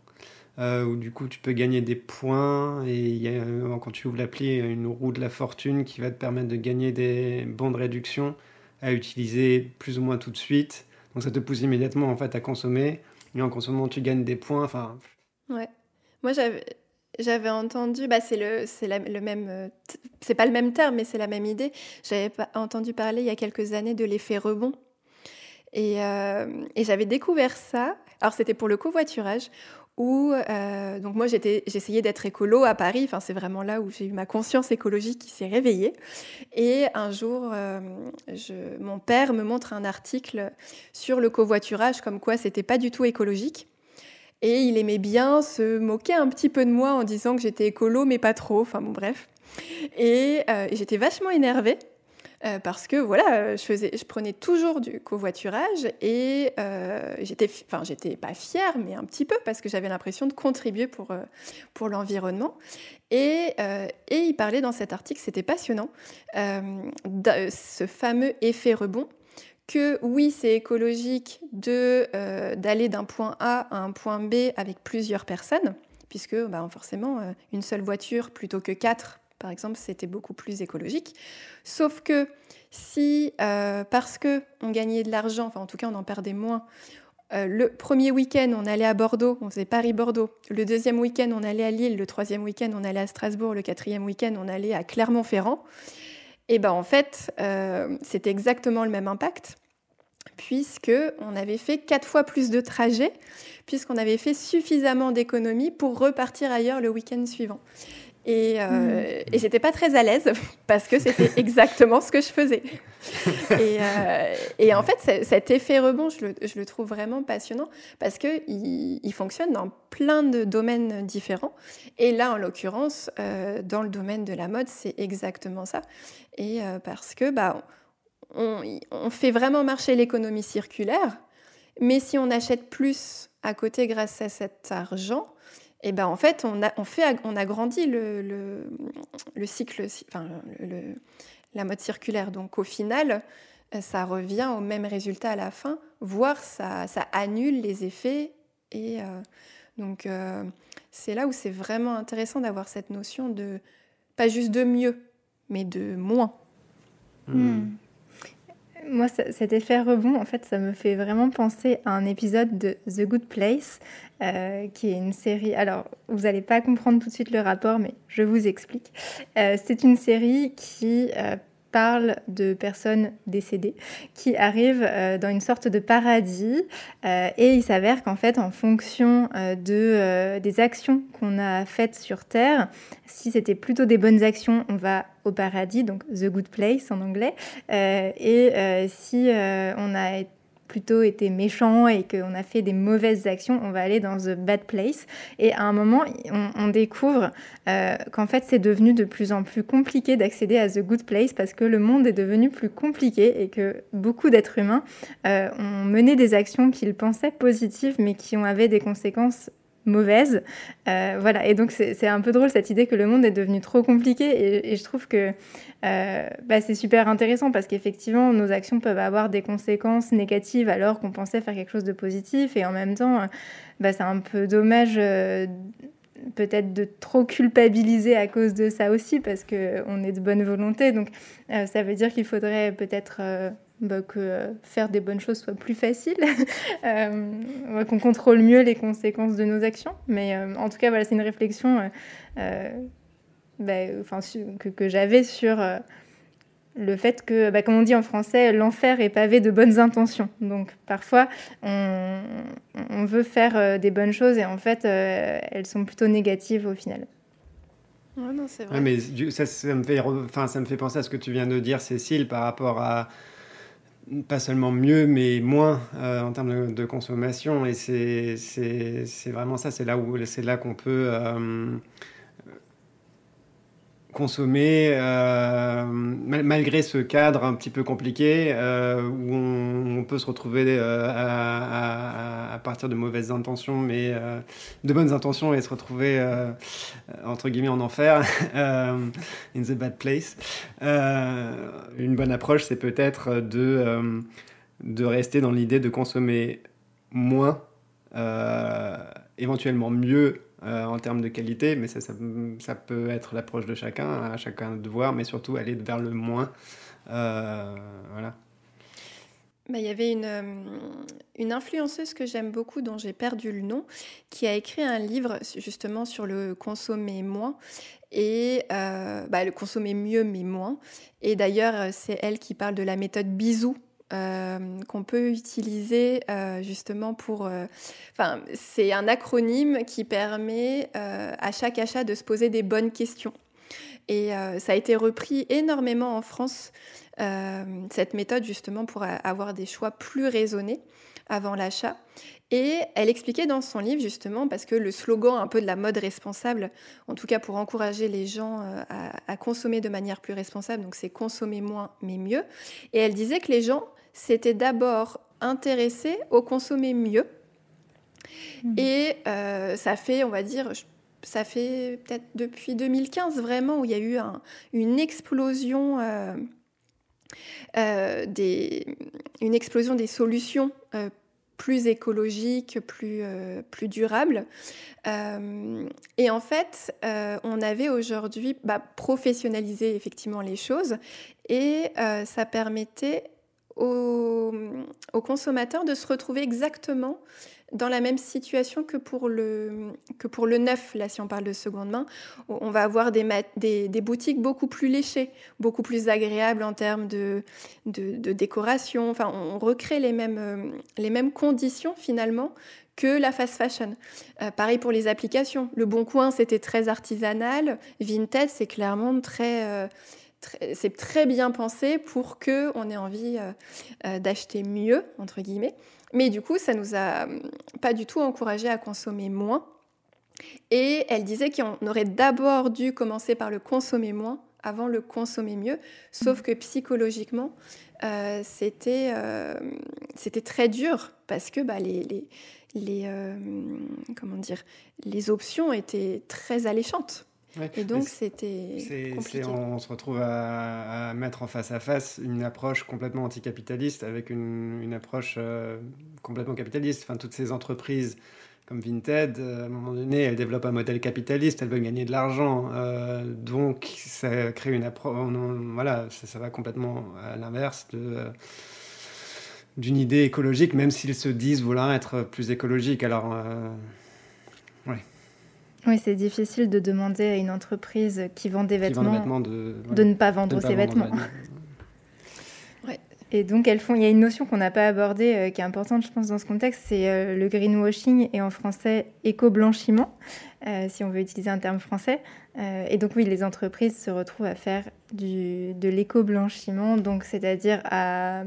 euh, où du coup tu peux gagner des points et y a, euh, quand tu ouvres l'appli, une roue de la fortune qui va te permettre de gagner des bons de réduction à utiliser plus ou moins tout de suite. Donc ça te pousse immédiatement en fait à consommer et en consommant tu gagnes des points. Enfin. Ouais. Moi j'avais j'avais entendu, bah c'est le, le même, euh, c'est pas le même terme, mais c'est la même idée. J'avais entendu parler il y a quelques années de l'effet rebond. Et, et j'avais découvert ça. Alors c'était pour le covoiturage, où euh, donc moi j'essayais d'être écolo à Paris, enfin c'est vraiment là où j'ai eu ma conscience écologique qui s'est réveillée. Et un jour, euh, mon père me montre un article sur le covoiturage, comme quoi c'était pas du tout écologique. Et il aimait bien se moquer un petit peu de moi en disant que j'étais écolo, mais pas trop. Enfin bon, bref. Et, euh, j'étais vachement énervée. Euh, parce que voilà, euh, je, prenais toujours du covoiturage et euh, j'étais, enfin j'étais pas fière, mais un petit peu parce que j'avais l'impression de contribuer pour, pour l'environnement. Et, il parlait dans cet article, c'était passionnant, de ce fameux effet rebond que oui, c'est écologique de, d'aller d'un point A à un point B avec plusieurs personnes, puisque bah, forcément, une seule voiture plutôt que quatre par exemple, c'était beaucoup plus écologique. Sauf que si, euh, parce que on gagnait de l'argent, enfin en tout cas on en perdait moins, le premier week-end, on allait à Bordeaux, on faisait Paris-Bordeaux. Le deuxième week-end, on allait à Lille. Le troisième week-end, on allait à Strasbourg. Le quatrième week-end, on allait à Clermont-Ferrand. Et ben en fait, c'était exactement le même impact puisque on avait fait quatre fois plus de trajets, puisqu'on avait fait suffisamment d'économies pour repartir ailleurs le week-end suivant. Et, euh, hmm. j'étais pas très à l'aise [laughs] parce que c'était [laughs] exactement ce que je faisais. [laughs] Euh, et, en fait, cet effet rebond, je le, trouve vraiment passionnant parce qu'il il fonctionne dans plein de domaines différents. Et là, en l'occurrence, euh, dans le domaine de la mode, c'est exactement ça. Et euh, parce que bah, on, fait vraiment marcher l'économie circulaire, mais si on achète plus à côté grâce à cet argent, eh ben en fait, on, a, on fait, on agrandit le, le, cycle, enfin, la mode circulaire. Donc au final, ça revient au même résultat à la fin, voire ça, ça annule les effets. Et euh, donc euh, c'est là où c'est vraiment intéressant d'avoir cette notion de, pas juste de mieux, mais de moins. Hmm. Moi, cet effet rebond, en fait, ça me fait vraiment penser à un épisode de The Good Place, euh, qui est une série. Alors, vous n'allez pas comprendre tout de suite le rapport, mais je vous explique. Euh, c'est une série qui euh, parle de personnes décédées qui arrivent dans une sorte de paradis et il s'avère qu'en fait en fonction de, des actions qu'on a faites sur Terre, si c'était plutôt des bonnes actions, on va au paradis, donc the good place en anglais, et si on a plutôt été méchant et qu'on a fait des mauvaises actions, on va aller dans the bad place. Et à un moment, on, découvre euh, qu'en fait, c'est devenu de plus en plus compliqué d'accéder à the good place parce que le monde est devenu plus compliqué et que beaucoup d'êtres humains euh, ont mené des actions qu'ils pensaient positives mais qui ont avaient des conséquences mauvaise. Euh, voilà, et donc c'est un peu drôle cette idée que le monde est devenu trop compliqué. Et, je trouve que euh, bah, c'est super intéressant parce qu'effectivement nos actions peuvent avoir des conséquences négatives alors qu'on pensait faire quelque chose de positif. Et en même temps bah, c'est un peu dommage euh, peut-être de trop culpabiliser à cause de ça aussi parce qu'on est de bonne volonté. Donc ça veut dire qu'il faudrait peut-être bah, que euh, faire des bonnes choses soit plus facile, [laughs] euh, qu'on contrôle mieux les conséquences de nos actions. Mais euh, en tout cas, voilà, c'est une réflexion bah, enfin, que, que j'avais sur le fait que, bah, comme on dit en français, l'enfer est pavé de bonnes intentions. Donc parfois, on, on veut faire des bonnes choses et en fait, elles sont plutôt négatives au final. Ouais, non, c'est vrai. mais ça, ça, me fait, enfin, ça me fait penser à ce que tu viens de dire, Cécile, par rapport à pas seulement mieux, mais moins euh, en termes de, consommation. Et c'est vraiment ça, c'est là là qu'on peut euh, consommer euh, malgré ce cadre un petit peu compliqué euh, où on, peut se retrouver euh, à, partir de mauvaises intentions mais de bonnes intentions et se retrouver entre guillemets en enfer [laughs] in the bad place. Une bonne approche c'est peut-être de de rester dans l'idée de consommer moins éventuellement mieux euh, en termes de qualité, mais ça, ça, peut être l'approche de chacun, à chacun de voir, mais surtout aller vers le moins. Euh, voilà. Bah, il y avait une, euh, une influenceuse que j'aime beaucoup, dont j'ai perdu le nom, qui a écrit un livre justement sur le consommer moins et bah, le consommer mieux mais moins. Et d'ailleurs, c'est elle qui parle de la méthode bisou euh, qu'on peut utiliser euh, justement pour... Euh, enfin, c'est un acronyme qui permet à chaque achat de se poser des bonnes questions. Et ça a été repris énormément en France, cette méthode justement pour avoir des choix plus raisonnés avant l'achat. Et elle expliquait dans son livre justement, parce que le slogan un peu de la mode responsable, en tout cas pour encourager les gens à, à consommer de manière plus responsable, donc c'est consommer moins mais mieux. Et elle disait que les gens c'était d'abord intéressé au consommer mieux. Mmh. Et euh, ça fait, on va dire, ça fait peut-être depuis 2015 vraiment où il y a eu une explosion. Euh, euh, des, une explosion des solutions plus écologiques, plus, plus durables. et en fait, on avait aujourd'hui bah, professionnalisé effectivement les choses et ça permettait aux, consommateurs de se retrouver exactement dans la même situation que pour le, que pour le neuf, là si on parle de seconde main. On va avoir des, des, boutiques beaucoup plus léchées, beaucoup plus agréables en termes de, de, décoration. Enfin, on recrée les mêmes, euh, les mêmes conditions finalement que la fast fashion. Euh, pareil pour les applications. Le Bon Coin, c'était très artisanal. Vinted, c'est clairement très... Euh, c'est très bien pensé pour que on ait envie d'acheter mieux entre guillemets mais du coup, ça nous a hum, pas du tout encouragé à consommer moins. Et elle disait qu'on aurait d'abord dû commencer par le consommer moins avant le consommer mieux, sauf mm. que psychologiquement, euh, euh, c'était très dur parce que bah, les, les, les euh, comment dire, les options étaient très alléchantes et donc, c'était. On se retrouve à, mettre en face à face une approche complètement anticapitaliste avec une, une approche euh, complètement capitaliste. Enfin, toutes ces entreprises comme Vinted, euh, à un moment donné, elles développent un modèle capitaliste, elles veulent gagner de l'argent. Euh, donc, ça crée une approche. Voilà, ça, ça, va complètement à l'inverse de d'une idée écologique, même s'ils se disent vouloir être plus écologiques. Alors, ouais. Oui, c'est difficile de demander à une entreprise qui vend des vêtements, de, ne pas vendre ses vêtements. [laughs] Et donc, elles font. Il y a une notion qu'on n'a pas abordée, euh, qui est importante, je pense, dans ce contexte, c'est euh, le greenwashing et en français éco-blanchiment, euh, si on veut utiliser un terme français. et donc, oui, les entreprises se retrouvent à faire du, de l'éco-blanchiment, donc c'est-à-dire à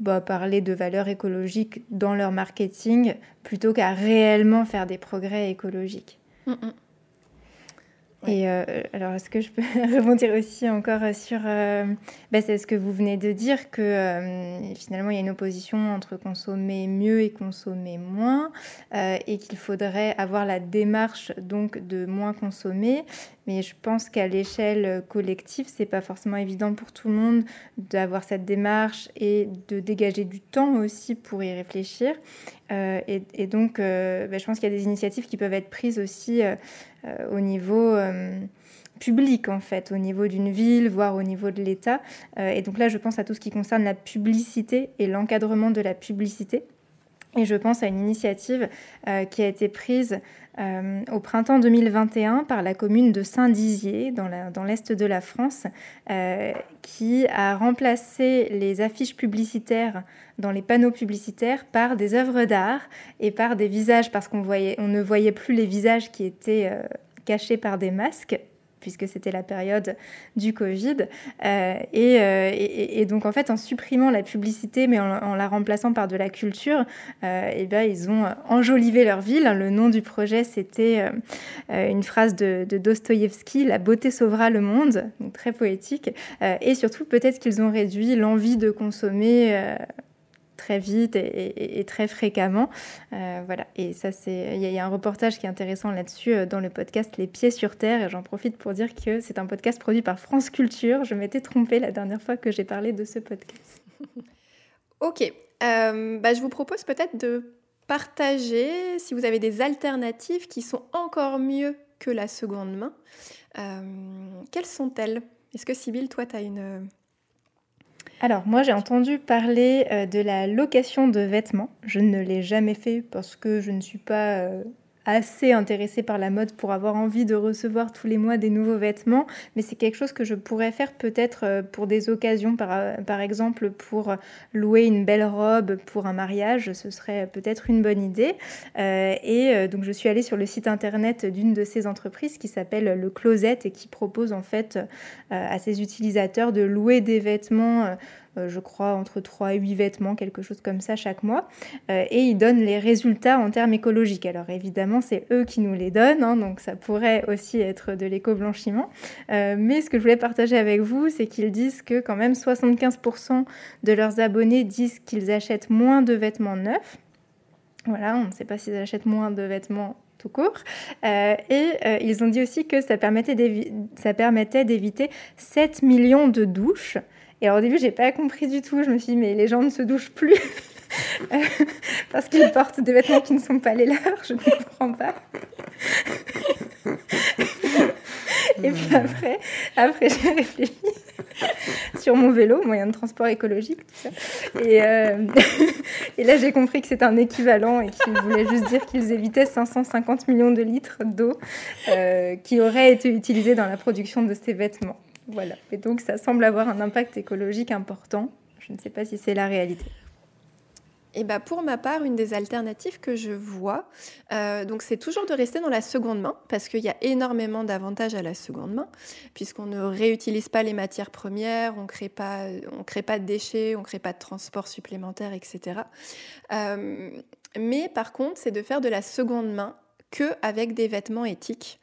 bah, parler de valeurs écologiques dans leur marketing plutôt qu'à réellement faire des progrès écologiques. Mm, Et euh, alors, est-ce que je peux [laughs] rebondir aussi encore sur euh, bah, ce que vous venez de dire, que euh, finalement il y a une opposition entre consommer mieux et consommer moins, et qu'il faudrait avoir la démarche donc de moins consommer. Mais je pense qu'à l'échelle collective, c'est pas forcément évident pour tout le monde d'avoir cette démarche et de dégager du temps aussi pour y réfléchir. Et, donc, bah, je pense qu'il y a des initiatives qui peuvent être prises aussi euh, au niveau euh, public en fait, au niveau d'une ville, voire au niveau de l'État. Euh, et donc là, je pense à tout ce qui concerne la publicité et l'encadrement de la publicité. Et je pense à une initiative qui a été prise au printemps 2021 par la commune de Saint-Dizier, dans l'est de la France, qui a remplacé les affiches publicitaires dans les panneaux publicitaires par des œuvres d'art et par des visages, parce qu'on ne voyait plus les visages qui étaient euh, cachés par des masques puisque c'était la période du Covid. Euh, euh, et, donc, en fait, en supprimant la publicité, mais en, la remplaçant par de la culture, euh, et ben, ils ont enjolivé leur ville. Le nom du projet, c'était une phrase de, de Dostoïevski, La beauté sauvera le monde, très poétique. et surtout, peut-être qu'ils ont réduit l'envie de consommer très vite et, très fréquemment. Euh, voilà. Et ça, c'est il y, a un reportage qui est intéressant là-dessus euh, dans le podcast Les Pieds sur Terre. Et j'en profite pour dire que c'est un podcast produit par France Culture. Je m'étais trompée la dernière fois que j'ai parlé de ce podcast. [laughs] ok. Euh, bah, je vous propose peut-être de partager si vous avez des alternatives qui sont encore mieux que la seconde main. quelles sont-elles? Est-ce que Sybille, toi, tu as une alors moi j'ai entendu parler euh, de la location de vêtements. Je ne l'ai jamais fait parce que je ne suis pas euh, assez intéressée par la mode pour avoir envie de recevoir tous les mois des nouveaux vêtements, mais c'est quelque chose que je pourrais faire peut-être euh, pour des occasions, par, euh, par, exemple pour louer une belle robe pour un mariage, ce serait peut-être une bonne idée. Euh, et donc je suis allée sur le site internet d'une de ces entreprises qui s'appelle Le Closet et qui propose en fait à ses utilisateurs de louer des vêtements je crois, entre 3 et 8 vêtements, quelque chose comme ça chaque mois. Et ils donnent les résultats en termes écologiques. Alors évidemment, c'est eux qui nous les donnent, hein, donc ça pourrait aussi être de l'éco-blanchiment. Euh, mais ce que je voulais partager avec vous, c'est qu'ils disent que quand même 75% de leurs abonnés disent qu'ils achètent moins de vêtements neufs. Voilà, on ne sait pas s'ils achètent moins de vêtements tout court. et ils ont dit aussi que ça permettait d'éviter 7 millions de douches. Et alors au début, j'ai pas compris du tout. Je me suis dit, mais les gens ne se douchent plus [laughs] [laughs] parce qu'ils portent des vêtements qui ne sont pas les leurs. Je ne comprends pas. Et puis après, après j'ai réfléchi. sur mon vélo, moyen de transport écologique, tout ça. Et, euh, et là, j'ai compris que c'était un équivalent et qu'il voulait juste dire qu'ils évitaient 550 millions de litres d'eau euh, qui auraient été utilisés dans la production de ces vêtements. Voilà. Et donc, ça semble avoir un impact écologique important. Je ne sais pas si c'est la réalité. Et bah pour ma part, une des alternatives que je vois, euh, c'est toujours de rester dans la seconde main, parce qu'il y a énormément d'avantages à la seconde main, puisqu'on ne réutilise pas les matières premières, on crée pas, on crée pas de déchets, on crée pas de transport supplémentaire, etc. Euh, mais par contre, c'est de faire de la seconde main que avec des vêtements éthiques,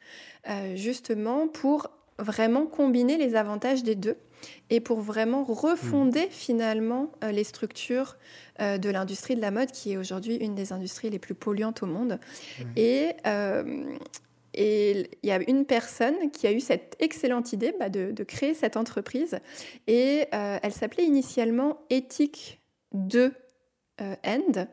euh, justement pour vraiment combiner les avantages des deux et pour vraiment refonder mmh. finalement euh, les structures euh, de l'industrie de la mode, qui est aujourd'hui une des industries les plus polluantes au monde. Mmh. Et euh, et il y a une personne qui a eu cette excellente idée bah, de, créer cette entreprise. Et elle s'appelait initialement Ethic 2 End,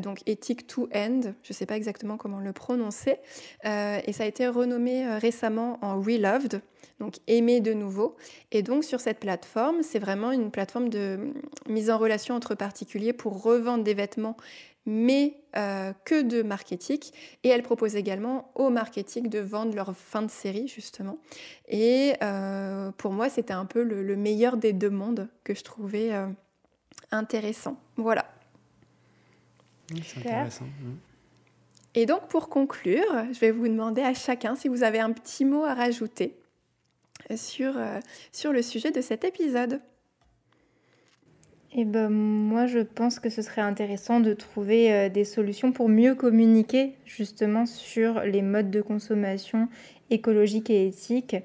donc Ethic to End, je ne sais pas exactement comment le prononcer. et ça a été renommé récemment en Reloved, donc aimer de nouveau. Et donc sur cette plateforme, c'est vraiment une plateforme de mise en relation entre particuliers pour revendre des vêtements, mais euh, que de marketing. Et elle propose également au marketing de vendre leur fin de série, justement. Et euh, pour moi, c'était un peu le, meilleur des deux mondes que je trouvais euh, intéressant. Voilà. C'est intéressant. Et donc pour conclure, je vais vous demander à chacun si vous avez un petit mot à rajouter sur, euh, sur le sujet de cet épisode. Et eh ben, moi, je pense que ce serait intéressant de trouver euh, des solutions pour mieux communiquer justement sur les modes de consommation écologiques et éthiques.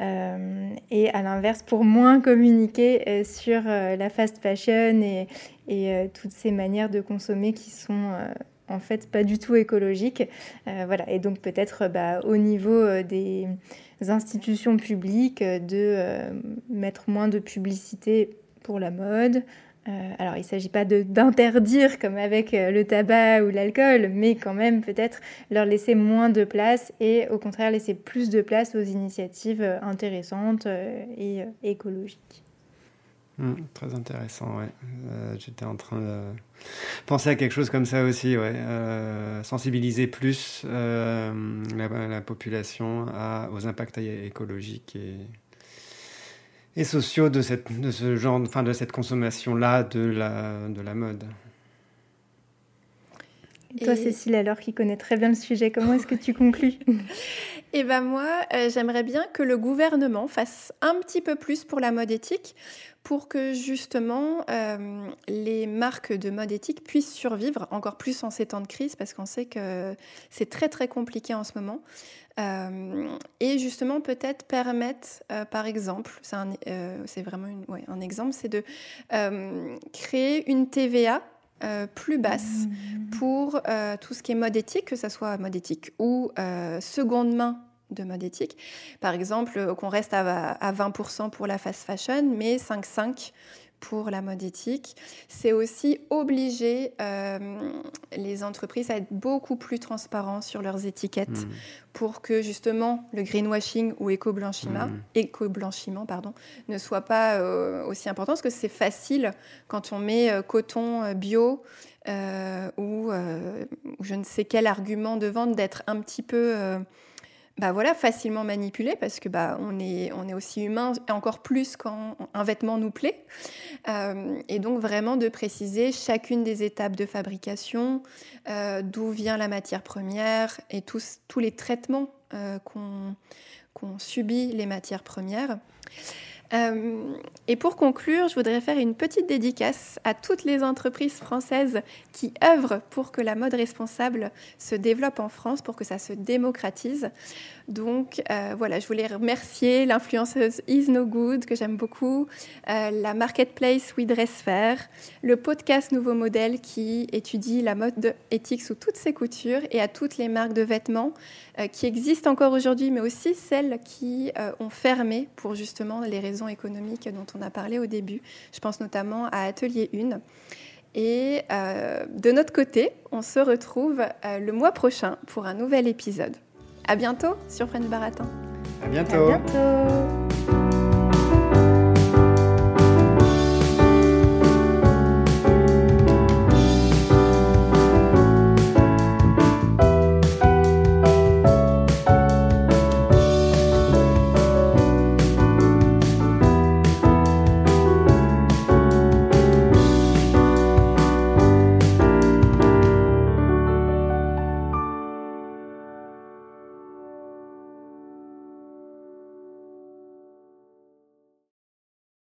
Euh, et à l'inverse, pour moins communiquer sur la fast fashion et, toutes ces manières de consommer qui sont en fait pas du tout écologiques. voilà. Et donc peut-être bah, au niveau des institutions publiques de euh, mettre moins de publicité pour la mode. Euh, alors, il ne s'agit pas d'interdire comme avec euh, le tabac ou l'alcool, mais quand même peut-être leur laisser moins de place et au contraire laisser plus de place aux initiatives intéressantes et écologiques. Mmh, très intéressant, ouais. Euh, j'étais en train de penser à quelque chose comme ça aussi, ouais. Euh, sensibiliser plus euh, la, population aux impacts écologiques et, et sociaux de, cette, de ce genre, enfin de cette consommation-là de la, de la mode. Et toi, Cécile, alors qui connaît très bien le sujet, comment est-ce que tu conclus? [laughs] Eh bien moi, j'aimerais bien que le gouvernement fasse un petit peu plus pour la mode éthique pour que justement euh, les marques de mode éthique puissent survivre encore plus en ces temps de crise parce qu'on sait que c'est très très compliqué en ce moment. Euh, et justement peut-être permettre, euh, par exemple, c'est vraiment un exemple, c'est de créer une TVA plus basse mmh. pour tout ce qui est mode éthique, que ce soit mode éthique ou seconde main de mode éthique. Par exemple, euh, qu'on reste à, 20% pour la fast fashion, mais 5,5% pour la mode éthique. C'est aussi obliger euh, les entreprises à être beaucoup plus transparents sur leurs étiquettes mmh. pour que justement le greenwashing ou éco-blanchiment, mmh. éco-blanchiment pardon, ne soit pas euh, aussi important parce que c'est facile quand on met coton bio ou, je ne sais quel argument de vente d'être un petit peu bah voilà, facilement manipulé parce que bah, on, est, on est aussi humain, encore plus quand un vêtement nous plaît. Euh, et donc vraiment de préciser chacune des étapes de fabrication, euh, d'où vient la matière première et tous, tous les traitements euh, qu'ont subit les matières premières. Euh, et pour conclure, je voudrais faire une petite dédicace à toutes les entreprises françaises qui œuvrent pour que la mode responsable se développe en France, pour que ça se démocratise. Donc euh, voilà, je voulais remercier l'influenceuse Is No Good, que j'aime beaucoup, euh, la marketplace We Dress Fair, le podcast Nouveau Modèle qui étudie la mode éthique sous toutes ses coutures et à toutes les marques de vêtements qui existent encore aujourd'hui, mais aussi celles qui ont fermé pour justement les raisons économiques dont on a parlé au début. Je pense notamment à Atelier 1. Et euh, de notre côté, on se retrouve euh, le mois prochain pour un nouvel épisode. À bientôt sur French Baratin. À bientôt. À bientôt.